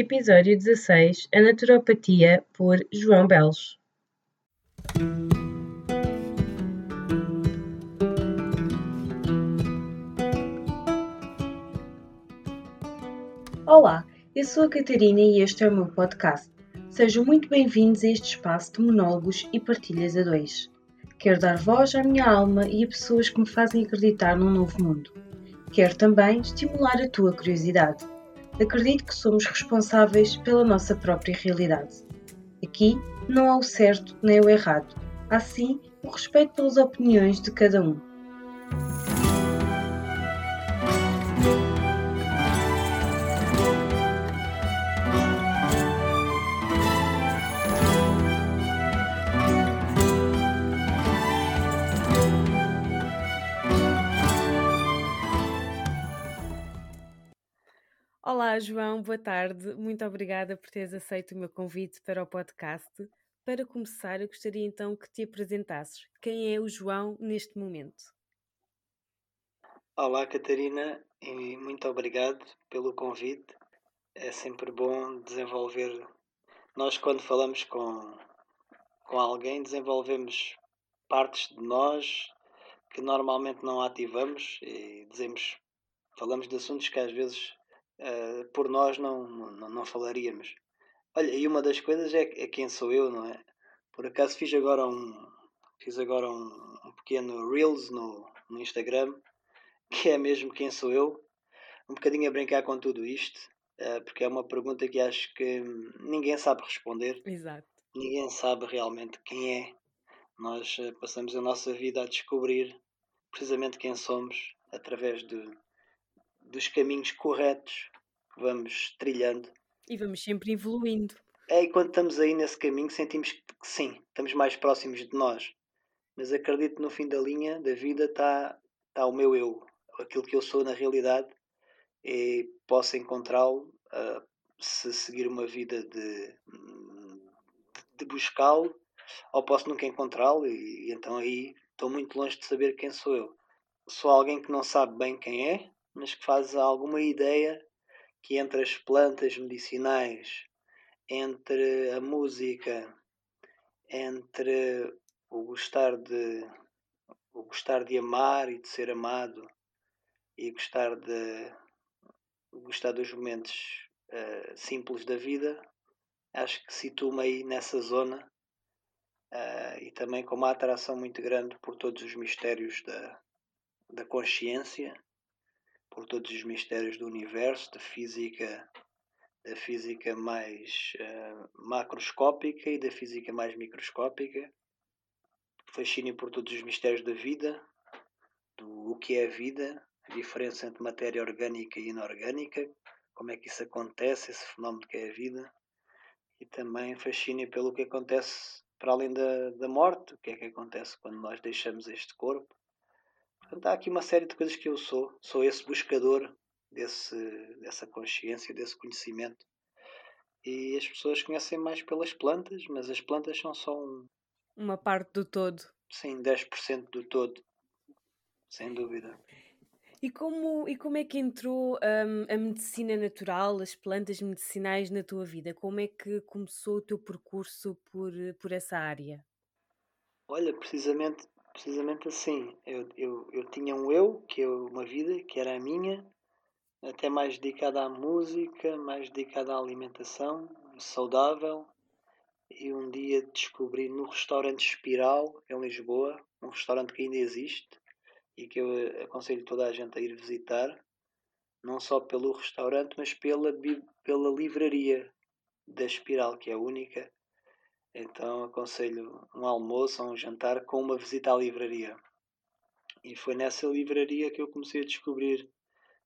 Episódio 16 A Naturopatia por João Belos. Olá, eu sou a Catarina e este é o meu podcast. Sejam muito bem-vindos a este espaço de monólogos e partilhas a dois. Quero dar voz à minha alma e a pessoas que me fazem acreditar num novo mundo. Quero também estimular a tua curiosidade. Acredito que somos responsáveis pela nossa própria realidade. Aqui não há o certo nem o errado, há sim o respeito pelas opiniões de cada um. Olá, João, boa tarde. Muito obrigada por teres aceito o meu convite para o podcast. Para começar, eu gostaria então que te apresentasses. Quem é o João neste momento? Olá, Catarina, e muito obrigado pelo convite. É sempre bom desenvolver. Nós, quando falamos com, com alguém, desenvolvemos partes de nós que normalmente não ativamos e dizemos, falamos de assuntos que às vezes uh, por nós não, não, não, falaríamos. Olha, e uma das coisas é, é, quem sou eu, não é? Por acaso fiz agora um, fiz agora um, um pequeno Reels no, no Instagram, que é mesmo quem sou eu, um bocadinho a brincar com tudo isto, uh, porque é uma pergunta que acho que ninguém sabe responder. Exato. Ninguém sabe realmente quem é. Nós uh, passamos a nossa vida a descobrir precisamente quem somos através de, dos caminhos corretos que vamos trilhando. E vamos sempre evoluindo. É, e quando estamos aí nesse caminho sentimos que sim, estamos mais próximos de nós. Mas acredito que no fim da linha da vida está tá o meu eu, aquilo que eu sou na realidade, e posso encontrá-lo uh, se seguir uma vida de, de buscá-lo, ou posso nunca encontrá-lo, e, e então aí estou muito longe de saber quem sou eu. Sou alguém que não sabe bem quem é, mas que faz alguma ideia que entre as plantas medicinais, entre a música, entre o gostar de o gostar de amar e de ser amado e gostar de gostar dos momentos uh, simples da vida, acho que situo-me aí nessa zona uh, e também com uma atração muito grande por todos os mistérios da, da consciência por todos os mistérios do universo, da física, da física mais uh, macroscópica e da física mais microscópica. Fascínio por todos os mistérios da vida, do o que é a vida, a diferença entre matéria orgânica e inorgânica, como é que isso acontece, esse fenómeno que é a vida. E também fascínio pelo que acontece para além da, da morte, o que é que acontece quando nós deixamos este corpo Portanto, há aqui uma série de coisas que eu sou. Sou esse buscador desse, dessa consciência, desse conhecimento. E as pessoas conhecem mais pelas plantas, mas as plantas são só um... uma parte do todo. Sim, 10% do todo. Sem dúvida. E como, e como é que entrou um, a medicina natural, as plantas medicinais na tua vida? Como é que começou o teu percurso por, por essa área? Olha, precisamente precisamente assim. Eu, eu, eu tinha um eu, que é uma vida, que era a minha, até mais dedicada à música, mais dedicada à alimentação, saudável. E um dia descobri no restaurante Espiral, em Lisboa, um restaurante que ainda existe e que eu aconselho toda a gente a ir visitar, não só pelo restaurante, mas pela, pela livraria da Espiral, que é única então aconselho um almoço ou um jantar com uma visita à livraria. E foi nessa livraria que eu comecei a descobrir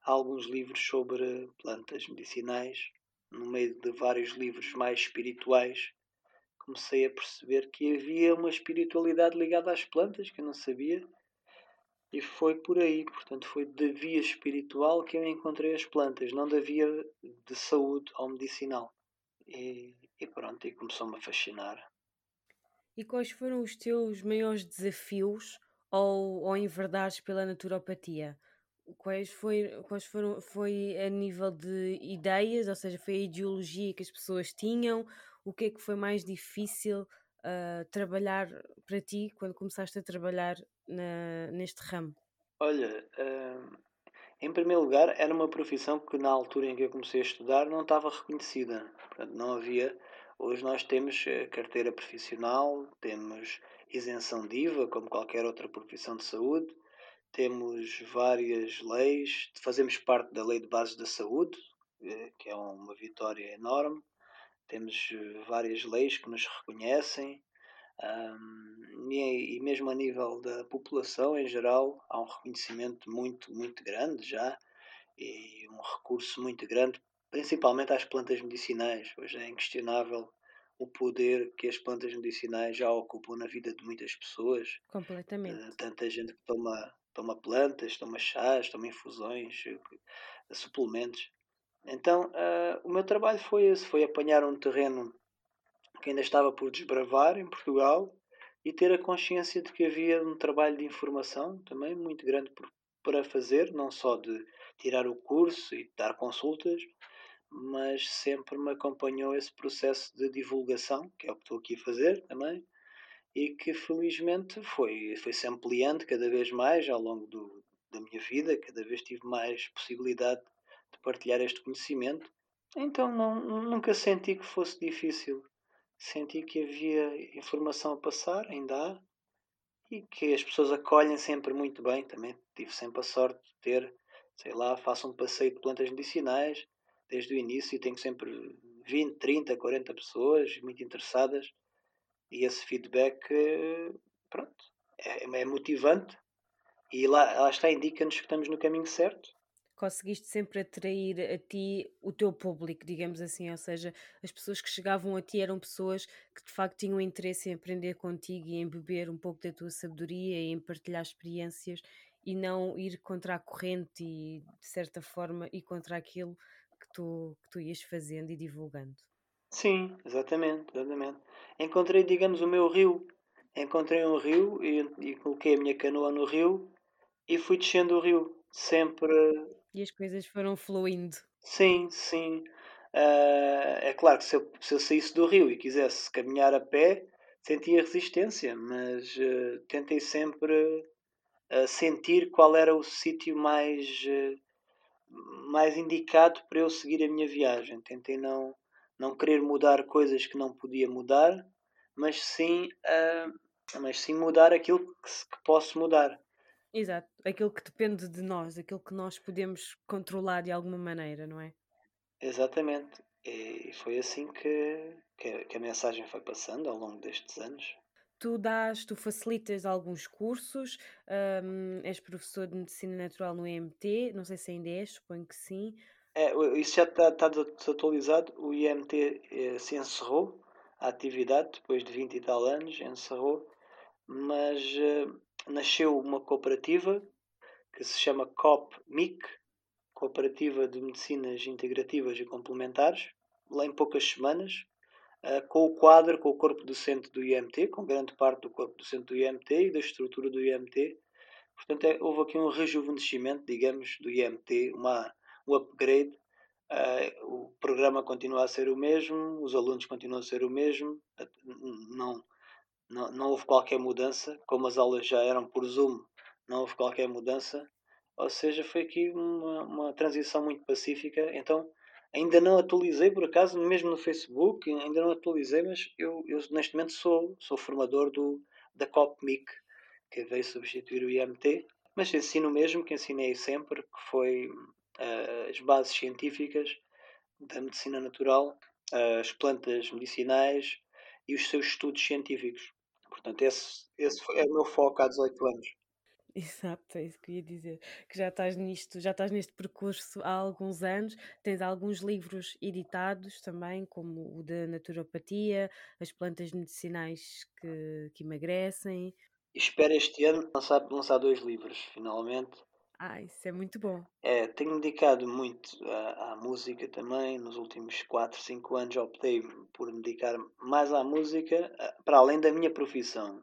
alguns livros sobre plantas medicinais. No meio de vários livros mais espirituais, comecei a perceber que havia uma espiritualidade ligada às plantas que eu não sabia. E foi por aí, portanto, foi da via espiritual que eu encontrei as plantas, não da via de saúde ou medicinal. E e pronto, e começou-me a fascinar. E quais foram os teus maiores desafios ou, ou enverdares pela naturopatia? Quais, foi, quais foram, foi a nível de ideias, ou seja, foi a ideologia que as pessoas tinham? O que é que foi mais difícil uh, trabalhar para ti quando começaste a trabalhar na, neste ramo? Olha, uh, em primeiro lugar, era uma profissão que na altura em que eu comecei a estudar não estava reconhecida. Portanto, não havia. Hoje nós temos carteira profissional, temos isenção de IVA, como qualquer outra profissão de saúde, temos várias leis, fazemos parte da Lei de Bases da Saúde, eh, que é uma vitória enorme. Temos eh, várias leis que nos reconhecem, e, e, mesmo a nível da população em geral, há um reconhecimento muito, muito grande já e um recurso muito grande, principalmente às plantas medicinais. Hoje é inquestionável o poder que as plantas medicinais já ocupam na vida de muitas pessoas. Completamente. Uh, tanta gente que toma toma plantas, toma chás, toma infusões, eh, suplementos. Então, uh, o meu trabalho foi esse, foi apanhar um terreno que ainda estava por desbravar em Portugal e ter a consciência de que havia um trabalho de informação também muito grande por, para fazer, não só de tirar o curso e dar consultas, mas sempre me acompanhou esse processo de divulgação, que é o que estou aqui a fazer também, e que felizmente foi, foi se ampliando cada vez mais ao longo do, da minha vida, cada vez tive mais possibilidade de partilhar este conhecimento. Então não, nunca senti que fosse difícil. Senti que havia informação a passar, ainda há, e que as pessoas acolhem sempre muito bem. Também tive sempre a sorte de ter, sei lá, faço um passeio de plantas medicinais desde o início e tenho sempre 20, 30, 40 pessoas muito interessadas e esse feedback, pronto, é, é motivante e lá, lá está, indica-nos que estamos no caminho certo. Conseguiste sempre atrair a ti o teu público, digamos assim, ou seja, as pessoas que chegavam a ti eram pessoas que de facto tinham interesse em aprender contigo e em beber um pouco da tua sabedoria e em partilhar experiências e não ir contra a corrente e de certa forma ir contra aquilo tu, que tu ias fazendo e divulgando. Sim, exatamente, exatamente. Encontrei, digamos, o meu rio. Encontrei um rio e, e coloquei a minha canoa no rio e fui descendo o rio. Sempre. E as coisas foram fluindo. Sim, sim. Uh, é claro que se eu, se eu saísse do rio e quisesse caminhar a pé, sentia resistência, mas uh, tentei sempre uh, sentir qual era o sítio mais, mais indicado para eu seguir a minha viagem. Tentei não não querer mudar coisas que não podia mudar, mas sim, uh, mas sim mudar aquilo que, que posso mudar. Exato, aquilo que depende de nós, aquilo que nós podemos controlar de alguma maneira, não é? Exatamente. E foi assim que, que, que a mensagem foi passando ao longo destes anos. Tu dás, tu facilitas alguns cursos, um, és professor de Medicina Natural no EMT, não sei se ainda és, suponho que sim. É, isso já está, está desatualizado. O IMT eh, se encerrou, a atividade, depois de 20 e tal anos, encerrou, mas eh, nasceu uma cooperativa que se chama COP-MIC, Cooperativa de Medicinas Integrativas e Complementares, lá em poucas semanas, com o quadro, com o corpo docente do IMT, com grande parte do corpo docente do IMT e da estrutura do IMT. Portanto, é, houve aqui um rejuvenescimento, digamos, do IMT, uma o upgrade. Uh, o programa continua a ser o mesmo, os alunos continuam a ser o mesmo, não, não, não houve qualquer mudança, como as aulas já eram por Zoom, não houve qualquer mudança, ou seja, foi aqui uma, uma transição muito pacífica. Então, ainda não atualizei por acaso, mesmo no Facebook, ainda não atualizei, mas eu, eu neste momento sou, sou formador do, da COPMIC, que veio substituir o IMT, mas ensino mesmo que ensinei sempre, que foi as bases científicas da medicina natural, as plantas medicinais e os seus estudos científicos. Portanto, esse, esse é o meu foco há 18 anos. Exato, é isso que eu ia dizer. Que já estás nisto, já estás neste percurso há alguns anos, tens alguns livros editados também, como o da naturopatia, as plantas medicinais que, que emagrecem. espero este ano lançar, lançar dois livros, finalmente. Ah, isso é muito bom. É, tenho dedicado muito à, à música também. Nos últimos 4, 5 anos optei por me dedicar mais à música, para além da minha profissão,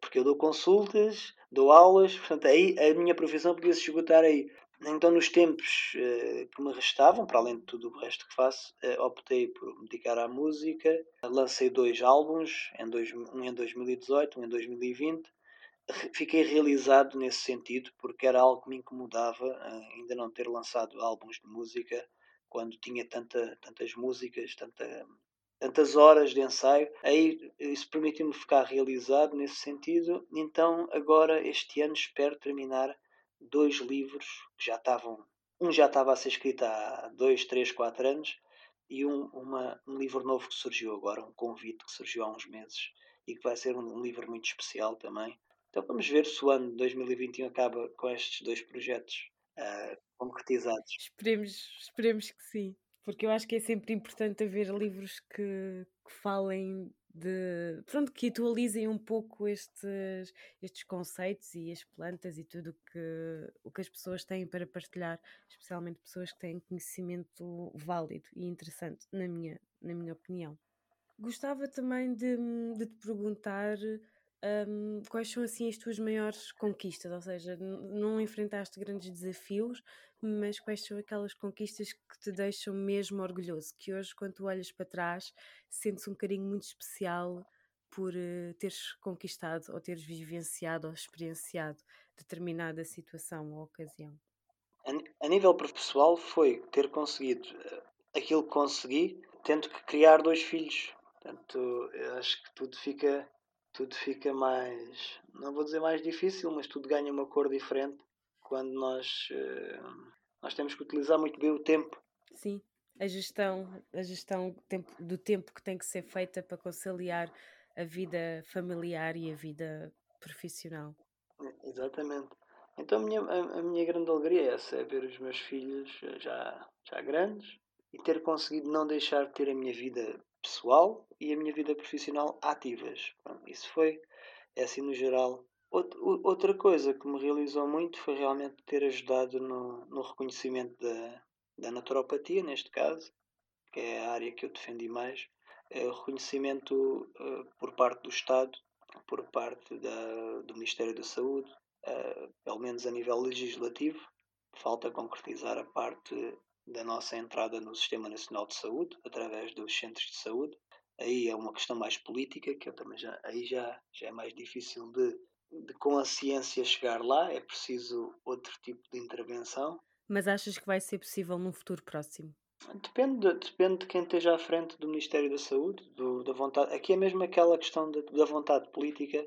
Porque eu dou consultas, dou aulas, portanto, aí a minha profissão podia se esgotar aí. Então, nos tempos uh, que me restavam, para além de tudo o resto que faço, uh, optei por me dedicar à música. Lancei dois álbuns, em dois, um em 2018, um em 2020. Fiquei realizado nesse sentido, porque era algo que me incomodava uh, ainda não ter lançado álbuns de música quando tinha tanta, tantas músicas, tanta, tantas horas de ensaio. Aí isso permitiu-me ficar realizado nesse sentido. Então, agora, este ano, espero terminar dois livros que já estavam. Um já estava a ser escrito há dois, três, quatro anos e um, uma, um livro novo que surgiu agora, um convite que surgiu há uns meses e que vai ser um, um livro muito especial também. Então vamos ver se o ano de 2021 acaba com estes dois projetos uh, concretizados. Esperemos, esperemos que sim, porque eu acho que é sempre importante haver livros que, que falem de pronto, que atualizem um pouco estes, estes conceitos e as plantas e tudo que, o que as pessoas têm para partilhar, especialmente pessoas que têm conhecimento válido e interessante, na minha, na minha opinião. Gostava também de, de te perguntar um, quais são assim as tuas maiores conquistas? Ou seja, não enfrentaste grandes desafios, mas quais são aquelas conquistas que te deixam mesmo orgulhoso? Que hoje, quando tu olhas para trás, sentes um carinho muito especial por uh, teres conquistado ou teres vivenciado ou experienciado determinada situação ou ocasião? A, a nível pessoal, foi ter conseguido uh, aquilo que consegui, tendo que criar dois filhos. Portanto, acho que tudo fica tudo fica mais, não vou dizer mais difícil, mas tudo ganha uma cor diferente quando nós, uh, nós temos que utilizar muito bem o tempo. Sim, a gestão, a gestão do tempo, que tem que ser feita para conciliar a vida familiar e a vida profissional. Exatamente. Então a minha, a, a minha grande alegria é essa, é ver os meus filhos eh, já, já grandes e ter conseguido não deixar de ter a minha vida pessoal e a minha vida profissional ativas. Isso foi, é assim no geral. Outra coisa que me realizou muito foi realmente ter ajudado no, no reconhecimento da, da naturopatia, neste caso, que é a área que eu defendi mais. É o reconhecimento uh, por parte do Estado, por parte da, do Ministério da Saúde, uh, pelo menos a nível legislativo. Falta concretizar a parte da nossa entrada no Sistema Nacional de Saúde, através dos centros de saúde. Aí é uma questão mais política, que eu também já, aí já, já é mais difícil de, de com a ciência chegar lá, é preciso outro tipo de intervenção. Mas achas que vai ser possível num futuro próximo? Depende, depende de quem esteja à frente do Ministério da Saúde, do, da vontade. Aqui é mesmo aquela questão de, da vontade política,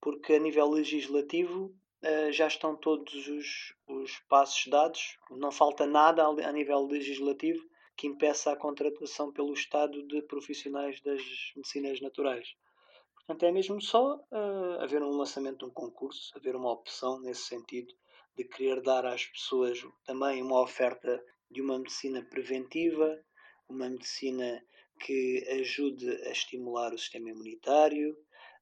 porque a nível legislativo uh, já estão todos os, os passos dados, não falta nada a, nível legislativo que impeça a contratação pelo Estado de profissionais das medicinas naturais. Portanto, é mesmo só uh, haver um lançamento de um concurso, haver uma opção nesse sentido de querer dar às pessoas também uma oferta de uma medicina preventiva, uma medicina que ajude a estimular o sistema imunitário,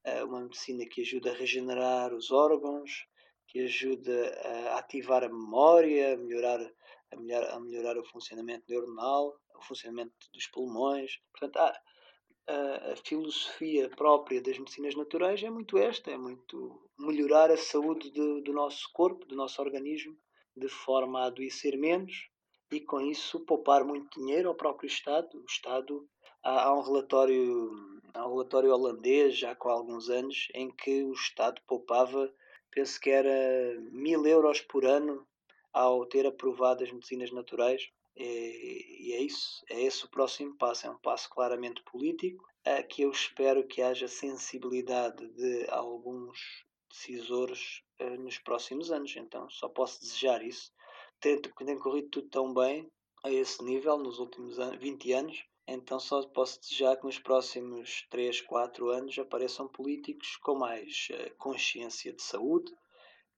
uh, uma medicina que ajude a regenerar os órgãos, que ajuda a ativar a memória, a melhorar, a melhorar, a melhorar o funcionamento neuronal, o funcionamento dos pulmões. Portanto, a, a, a filosofia própria das medicinas naturais é muito esta, é muito melhorar a saúde do, do nosso corpo, do nosso organismo, de forma a adoecer menos e com isso poupar muito dinheiro ao próprio Estado. O Estado há, há um relatório, há um relatório holandês já com alguns anos em que o Estado poupava penso que era mil euros por ano ao ter aprovado as medicinas naturais. E, é isso, é esse o próximo passo, é um passo claramente político, a que eu espero que haja sensibilidade de alguns decisores uh, nos próximos anos. Então só posso desejar isso. Tem, tem corrido tudo tão bem a esse nível nos últimos 20 anos então só posso desejar que nos próximos 3, 4 anos apareçam políticos com mais uh, consciência de saúde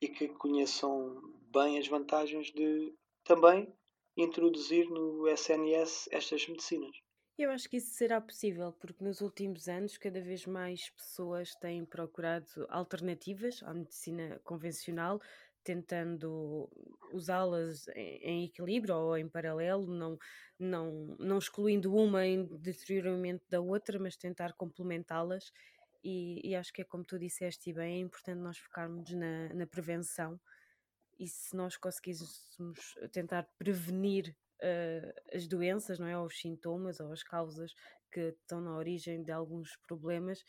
e que conheçam bem as vantagens de também introduzir no SNS estas medicinas. Eu acho que isso será possível, porque nos últimos anos cada vez mais pessoas têm procurado alternativas à medicina convencional, tentando usá-las em, equilíbrio ou em paralelo, não, não, não excluindo uma em detrimento da outra, mas tentar complementá-las. e, e, acho que é como tu disseste e bem, é importante nós focarmos na, na prevenção e se nós conseguíssemos tentar prevenir uh, as doenças, não é? Ou os sintomas ou as causas que estão na origem de alguns problemas,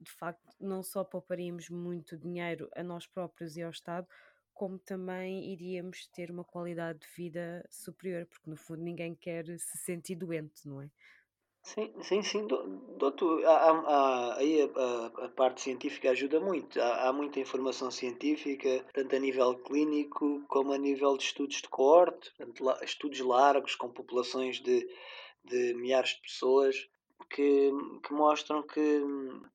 de facto, não só pouparíamos muito dinheiro a nós próprios e ao Estado, como também iríamos ter uma qualidade de vida superior, porque no fundo ninguém quer se sentir doente, não é? Sim, sim, sim, doutor. Aí a, a, parte científica ajuda muito. Há, há, muita informação científica, tanto a nível clínico como a nível de estudos de coorte, estudos largos com populações de, de milhares de pessoas, que, que mostram que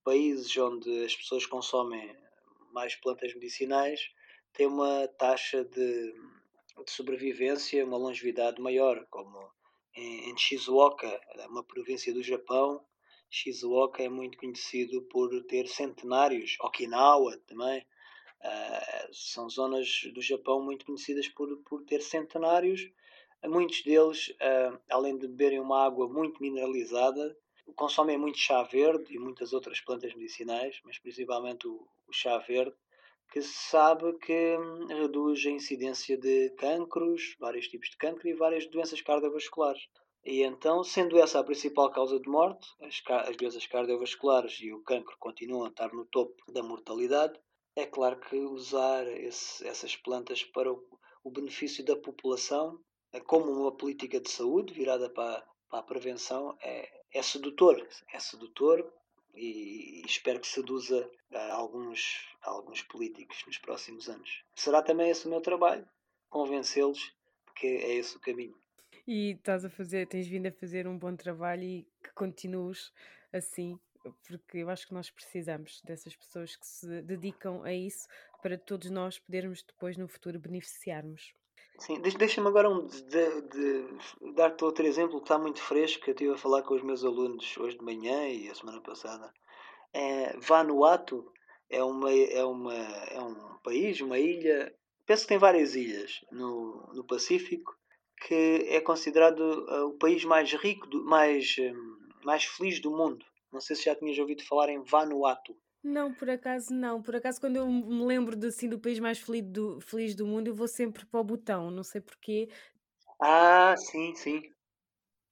países onde as pessoas consomem mais plantas medicinais têm uma taxa de, de sobrevivência, uma longevidade maior, como em, Shizuoka, uma província do Japão. Shizuoka é muito conhecido por ter centenários, Okinawa também. Uh, são zonas do Japão muito conhecidas por, por ter centenários. Muitos deles, uh, além de beberem uma água muito mineralizada, consomem muito chá verde e muitas outras plantas medicinais, mas principalmente o, o chá verde, que se sabe que hum, reduz a incidência de cancros, vários tipos de cancro e várias doenças cardiovasculares. E então, sendo essa a principal causa de morte, as, as doenças cardiovasculares e o cancro continuam a estar no topo da mortalidade, é claro que usar esse, essas plantas para o, o, benefício da população, é como uma política de saúde virada para, para a prevenção, é, é sedutor. É sedutor e espero que seduza a alguns, alguns políticos nos próximos anos. Será também esse o meu trabalho, convencê-los que é esse o caminho. E estás a fazer, tens vindo a fazer um bom trabalho e que continues assim, porque eu acho que nós precisamos dessas pessoas que se dedicam a isso para todos nós podermos depois no futuro beneficiarmos. Sim, deixa-me agora um de, de dar-te outro exemplo que está muito fresco, que eu estive a falar com os meus alunos hoje de manhã e a semana passada. É, Vanuatu é, uma, é, uma, é um país, uma ilha, penso que tem várias ilhas no, no Pacífico, que é considerado uh, o país mais rico, do, mais, um, mais feliz do mundo. Não sei se já tinhas ouvido falar em Vanuatu. Não, por acaso não. Por acaso, quando eu me lembro de, assim, do país mais feliz do, feliz do mundo, eu vou sempre para o Botão, não sei porquê. Ah, sim, sim.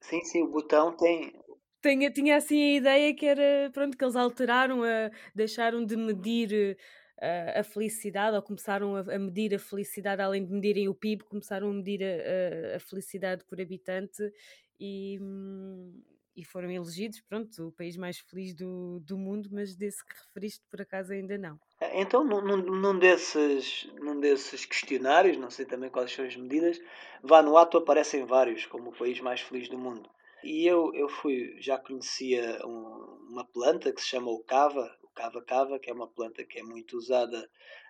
Sim, sim, o Botão tem. Tinha, tinha assim a ideia que era, pronto, que eles alteraram, a, deixaram de medir uh, a felicidade, ou começaram a, a, medir a felicidade, além de medirem o PIB, começaram a medir a, a, a felicidade por habitante e, hum, e foram elegidos, pronto, o país mais feliz do, do mundo, mas desse que referiste por acaso ainda não. É, então, num, num, desses, num desses questionários, não sei também quais são as medidas, Vanuatu aparecem vários como o país mais feliz do mundo. E eu, eu fui, já conhecia um, uma planta que se chama o cava, o cava-cava, que é uma planta que é muito usada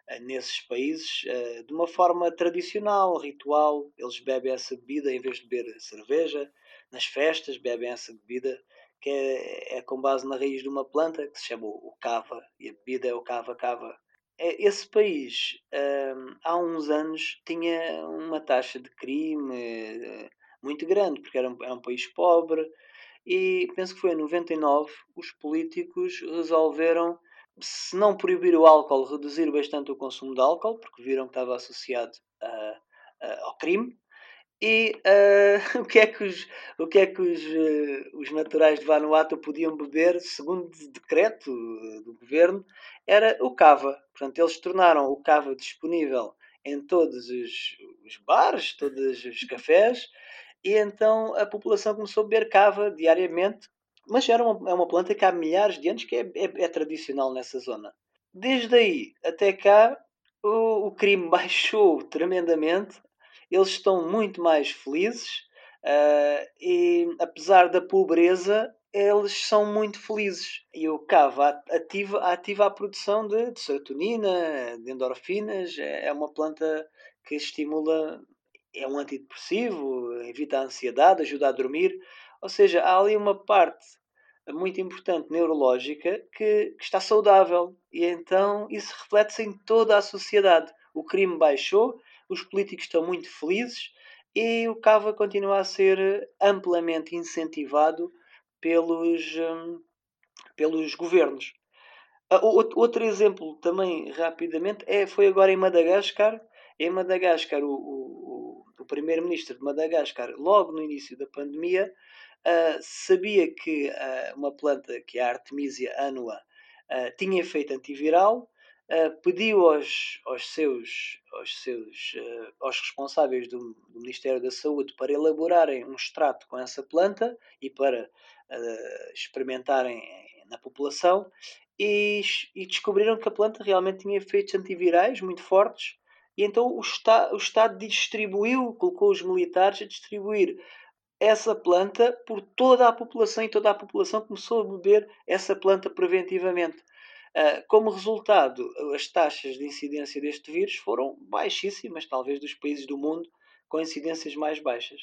uh, nesses países uh, de uma forma tradicional, ritual. Eles bebem essa bebida em vez de beber cerveja nas festas bebem essa bebida que é, é, com base na raiz de uma planta que se chama o cava e a bebida é o cava-cava. É, esse país hum, há uns anos tinha uma taxa de crime eh, muito grande porque era um, é um país pobre e penso que foi em 99 os políticos resolveram se não proibir o álcool, reduzir bastante o consumo de álcool, porque viram que estava associado a, a, ao crime, e uh, o que é que os, o que é que os, uh, os naturais de Vanuatu podiam beber, segundo decreto do governo, era o cava. Portanto, eles tornaram o cava disponível em todos os, os bares, todos os cafés, e então a população começou a beber cava diariamente, mas era uma, é uma planta que há milhares de anos que é, é, é tradicional nessa zona. Desde aí até cá, o, o crime baixou tremendamente eles estão muito mais felizes uh, e, apesar da pobreza, eles são muito felizes. E o cava ativa, ativa a produção de, de serotonina, de endorfinas, é, é uma planta que estimula, é um antidepressivo, evita a ansiedade, ajuda a dormir. Ou seja, há ali uma parte muito importante neurológica que, que está saudável e então isso reflete-se em toda a sociedade. O crime baixou, os políticos estão muito felizes e o Cava continua a ser amplamente incentivado pelos, um, pelos governos. Uh, outro exemplo também, rapidamente, é, foi agora em Madagascar. Em Madagascar, o, o, o primeiro-ministro de Madagascar, logo no início da pandemia, uh, sabia que uh, uma planta, que é a Artemisia annua, tinha efeito antiviral, pediu aos, aos seus, aos, seus aos responsáveis do, do, Ministério da Saúde para elaborarem um extrato com essa planta e para experimentarem na população e, e, descobriram que a planta realmente tinha efeitos antivirais muito fortes. E então o, Estado, o Estado distribuiu, colocou os militares a distribuir essa planta por toda a população e toda a população começou a beber essa planta preventivamente. Uh, como resultado, as taxas de incidência deste vírus foram baixíssimas, talvez dos países do mundo com incidências mais baixas.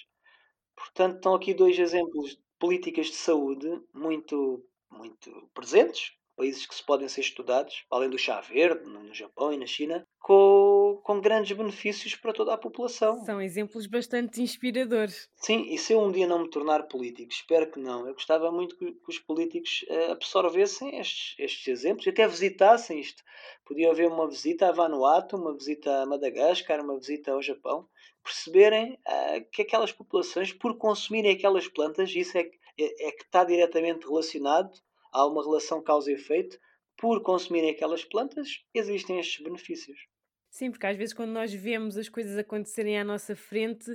Portanto, estão aqui dois exemplos de políticas de saúde muito, muito presentes, países que se podem ser estudados, além do chá verde, no Japão e na China, com, com grandes benefícios para toda a população. São exemplos bastante inspiradores. Sim, e se eu um dia não me tornar político, espero que não, eu gostava muito que, que os políticos uh, absorvessem estes, estes exemplos e até visitassem isto. Podia haver uma visita a Vanuatu, uma visita a Madagascar, uma visita ao Japão, perceberem uh, que aquelas populações, por consumirem aquelas plantas, isso é, é, é que está diretamente relacionado há uma relação causa e efeito, por consumirem aquelas plantas, existem estes benefícios. Sim, porque às vezes quando nós vemos as coisas acontecerem à nossa frente,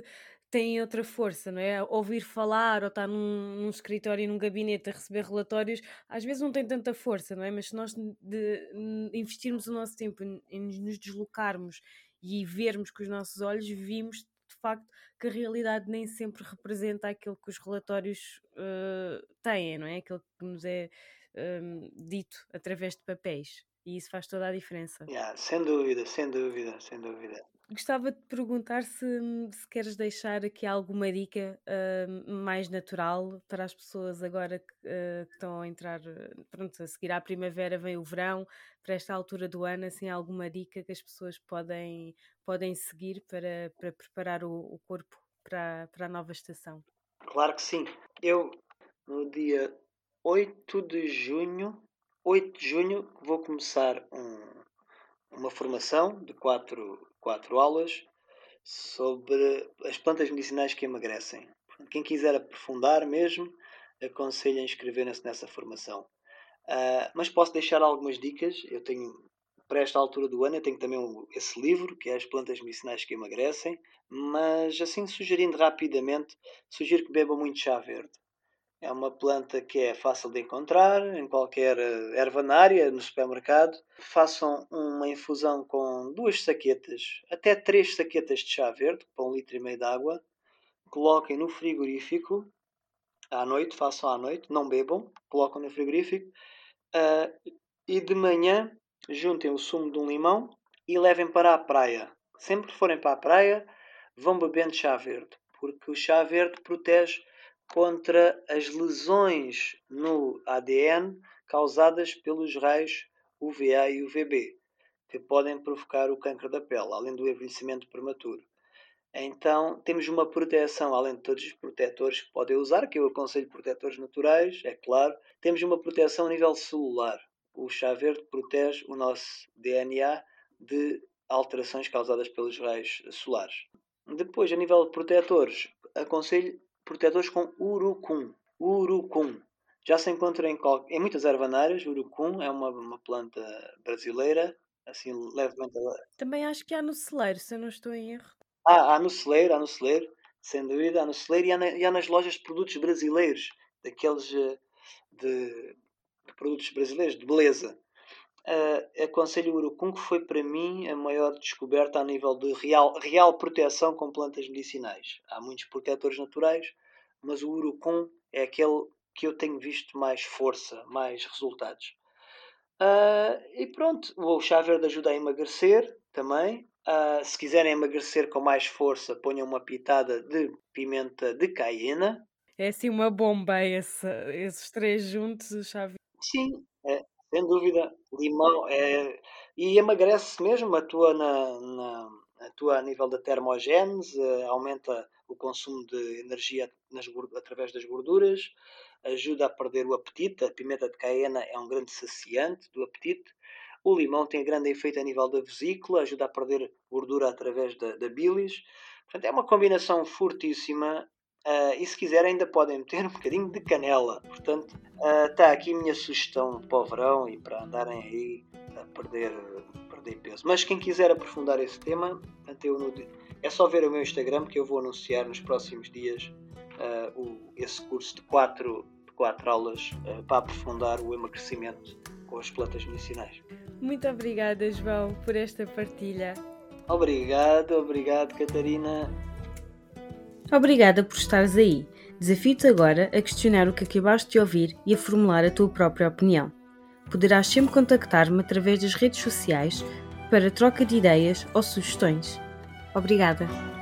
tem outra força, não é? Ouvir falar ou estar num, num escritório, num gabinete a receber relatórios, às vezes não tem tanta força, não é? Mas se nós de, investirmos o nosso tempo em nos deslocarmos e vermos com os nossos olhos, vimos facto que a realidade nem sempre representa aquilo que os relatórios uh, têm, não é? Aquilo que nos é um, dito através de papéis. E isso faz toda a diferença. Yeah, sem dúvida, sem dúvida, sem dúvida. Gostava de perguntar se, se queres deixar aqui alguma dica uh, mais natural para as pessoas agora que, uh, que, estão a entrar, pronto, a seguir à primavera vem o verão, para esta altura do ano, assim, alguma dica que as pessoas podem, podem seguir para, para preparar o, o corpo para, para a nova estação? Claro que sim. Eu, no dia 8 de junho, 8 de junho, vou começar um, uma formação de quatro, quatro aulas sobre as plantas medicinais que emagrecem. Quem quiser aprofundar mesmo, aconselho a inscreverem-se nessa formação. Uh, mas posso deixar algumas dicas. Eu tenho, para esta altura do ano, eu tenho também esse livro, que é As Plantas Medicinais que Emagrecem. Mas, assim, sugerindo rapidamente, sugiro que bebam muito chá verde. É uma planta que é fácil de encontrar em qualquer eh, ervanária, no supermercado. Façam uma infusão com duas saquetas, até três saquetas de chá verde, para um litro e meio de água. Coloquem no frigorífico à noite, façam à noite, não bebam, colocam no frigorífico. Uh, e de manhã juntem o sumo de um limão e levem para a praia. Sempre que forem para a praia, vão bebendo chá verde, porque o chá verde protege contra as lesões no ADN causadas pelos raios UVA e UVB, que podem provocar o câncer da pele, além do envelhecimento prematuro. Então, temos uma proteção, além de todos os protetores que podem usar, que eu aconselho protetores naturais, é claro. Temos uma proteção a nível celular. O chá verde protege o nosso DNA de alterações causadas pelos raios solares. Depois, a nível de protetores, aconselho protetores com urucum. Urucum. Já se encontra em, em muitas ervanárias. Urucum é uma, uma planta brasileira, assim levemente. Também acho que há no celeiro, se eu não estou em erro. Ah, há no celeiro, há no celeiro, sem dúvida, há no celeiro e há, na, e há nas lojas de produtos brasileiros, daqueles eh, de, de produtos brasileiros, de beleza. Uh, aconselho o urucum, que foi para mim a maior descoberta a nível de real, real proteção com plantas medicinais. Há muitos protetores naturais, mas o urucum é aquele que eu tenho visto mais força, mais resultados. Uh, e pronto, o chá verde ajuda a emagrecer também. Uh, se quiserem emagrecer com mais força, ponham uma pitada de pimenta de cayena. É assim uma bomba esse, esses três juntos, o chá verde. Sim, é, sem dúvida. Limão é, e emagrece mesmo, atua, na, na, atua a nível da termogênese, aumenta o consumo de energia nas, através das gorduras, ajuda a perder o apetite. A pimenta de caiena é um grande saciante do apetite. O limão tem grande efeito a nível da vesícula, ajuda a perder gordura através da, da bilis. Portanto, é uma combinação fortíssima. Uh, e se quiser ainda podem meter um bocadinho de canela. Portanto, está uh, aqui a minha sugestão para o verão e para andarem aí a perder, perder peso. Mas quem quiser aprofundar esse tema, no, é só ver o meu Instagram que eu vou anunciar nos próximos dias uh, o, esse curso de 4 de quatro aulas para aprofundar o emagrecimento com as plantas medicinais. Muito obrigada, João, por esta partilha. Obrigado, obrigado, Catarina. Obrigada por estares aí. Desafio-te agora a questionar o que acabaste de ouvir e a formular a tua própria opinião. Poderás sempre contactar-me através das redes sociais para troca de ideias ou sugestões. Obrigada!